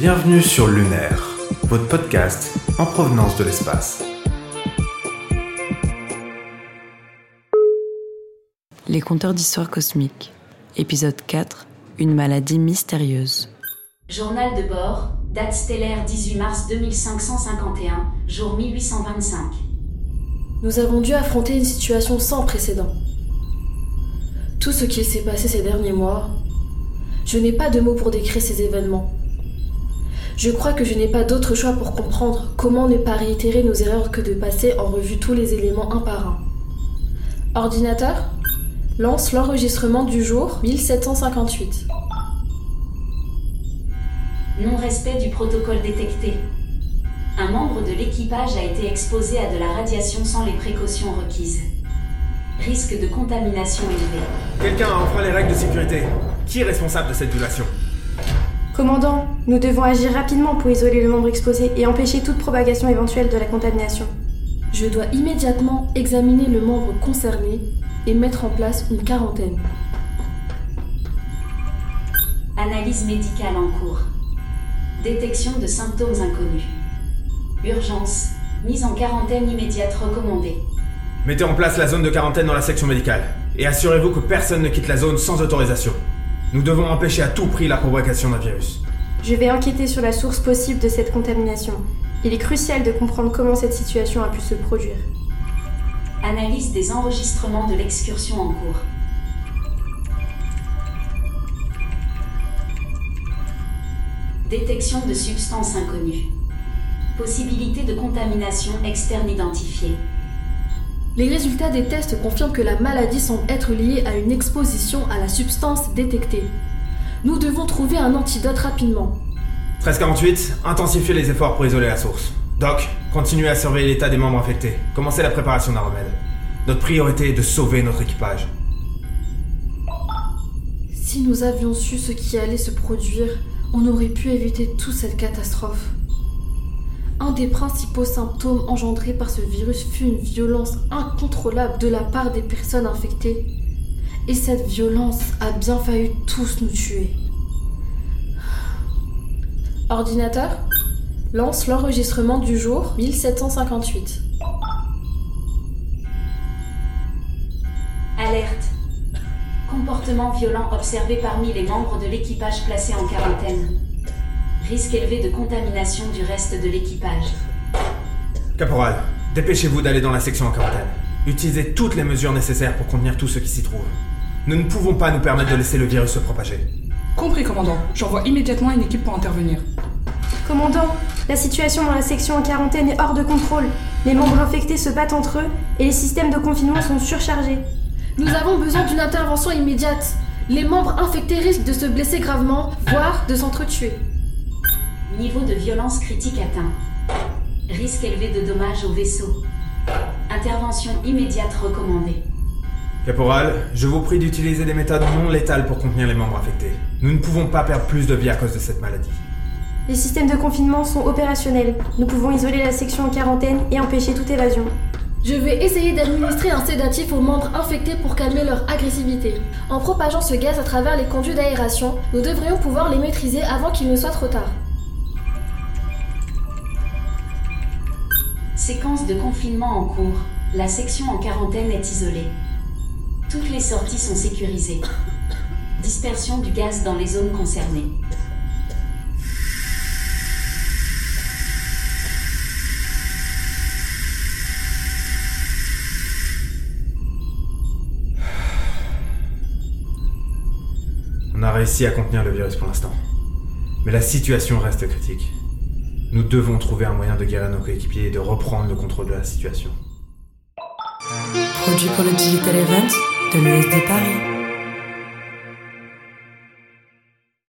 Bienvenue sur Lunaire, votre podcast en provenance de l'espace. Les conteurs d'histoire cosmique, épisode 4, une maladie mystérieuse. Journal de bord, date stellaire 18 mars 2551, jour 1825. Nous avons dû affronter une situation sans précédent. Tout ce qui s'est passé ces derniers mois, je n'ai pas de mots pour décrire ces événements. Je crois que je n'ai pas d'autre choix pour comprendre comment ne pas réitérer nos erreurs que de passer en revue tous les éléments un par un. Ordinateur, lance l'enregistrement du jour 1758. Non-respect du protocole détecté. Un membre de l'équipage a été exposé à de la radiation sans les précautions requises. Risque de contamination élevé. Quelqu'un a enfreint les règles de sécurité. Qui est responsable de cette violation? Commandant, nous devons agir rapidement pour isoler le membre exposé et empêcher toute propagation éventuelle de la contamination. Je dois immédiatement examiner le membre concerné et mettre en place une quarantaine. Analyse médicale en cours. Détection de symptômes inconnus. Urgence. Mise en quarantaine immédiate recommandée. Mettez en place la zone de quarantaine dans la section médicale. Et assurez-vous que personne ne quitte la zone sans autorisation. Nous devons empêcher à tout prix la propagation d'un virus. Je vais enquêter sur la source possible de cette contamination. Il est crucial de comprendre comment cette situation a pu se produire. Analyse des enregistrements de l'excursion en cours. Détection de substances inconnues. Possibilité de contamination externe identifiée. Les résultats des tests confirment que la maladie semble être liée à une exposition à la substance détectée. Nous devons trouver un antidote rapidement. 1348, intensifiez les efforts pour isoler la source. Doc, continuez à surveiller l'état des membres infectés. Commencez la préparation d'un remède. Notre priorité est de sauver notre équipage. Si nous avions su ce qui allait se produire, on aurait pu éviter toute cette catastrophe. Un des principaux symptômes engendrés par ce virus fut une violence incontrôlable de la part des personnes infectées. Et cette violence a bien failli tous nous tuer. Ordinateur, lance l'enregistrement du jour 1758. Alerte. Comportement violent observé parmi les membres de l'équipage placé en quarantaine. Risque élevé de contamination du reste de l'équipage. Caporal, dépêchez-vous d'aller dans la section en quarantaine. Utilisez toutes les mesures nécessaires pour contenir tout ce qui s'y trouve. Nous ne pouvons pas nous permettre de laisser le virus se propager. Compris, commandant. J'envoie immédiatement une équipe pour intervenir. Commandant, la situation dans la section en quarantaine est hors de contrôle. Les membres infectés se battent entre eux et les systèmes de confinement sont surchargés. Nous avons besoin d'une intervention immédiate. Les membres infectés risquent de se blesser gravement, voire de s'entretuer. Niveau de violence critique atteint. Risque élevé de dommages au vaisseau. Intervention immédiate recommandée. Caporal, je vous prie d'utiliser des méthodes non létales pour contenir les membres infectés. Nous ne pouvons pas perdre plus de vie à cause de cette maladie. Les systèmes de confinement sont opérationnels. Nous pouvons isoler la section en quarantaine et empêcher toute évasion. Je vais essayer d'administrer un sédatif aux membres infectés pour calmer leur agressivité. En propageant ce gaz à travers les conduits d'aération, nous devrions pouvoir les maîtriser avant qu'il ne soit trop tard. Séquence de confinement en cours. La section en quarantaine est isolée. Toutes les sorties sont sécurisées. Dispersion du gaz dans les zones concernées. On a réussi à contenir le virus pour l'instant. Mais la situation reste critique. Nous devons trouver un moyen de guérir nos coéquipiers et de reprendre le contrôle de la situation. Produit pour le Digital Event de l'ESD Paris.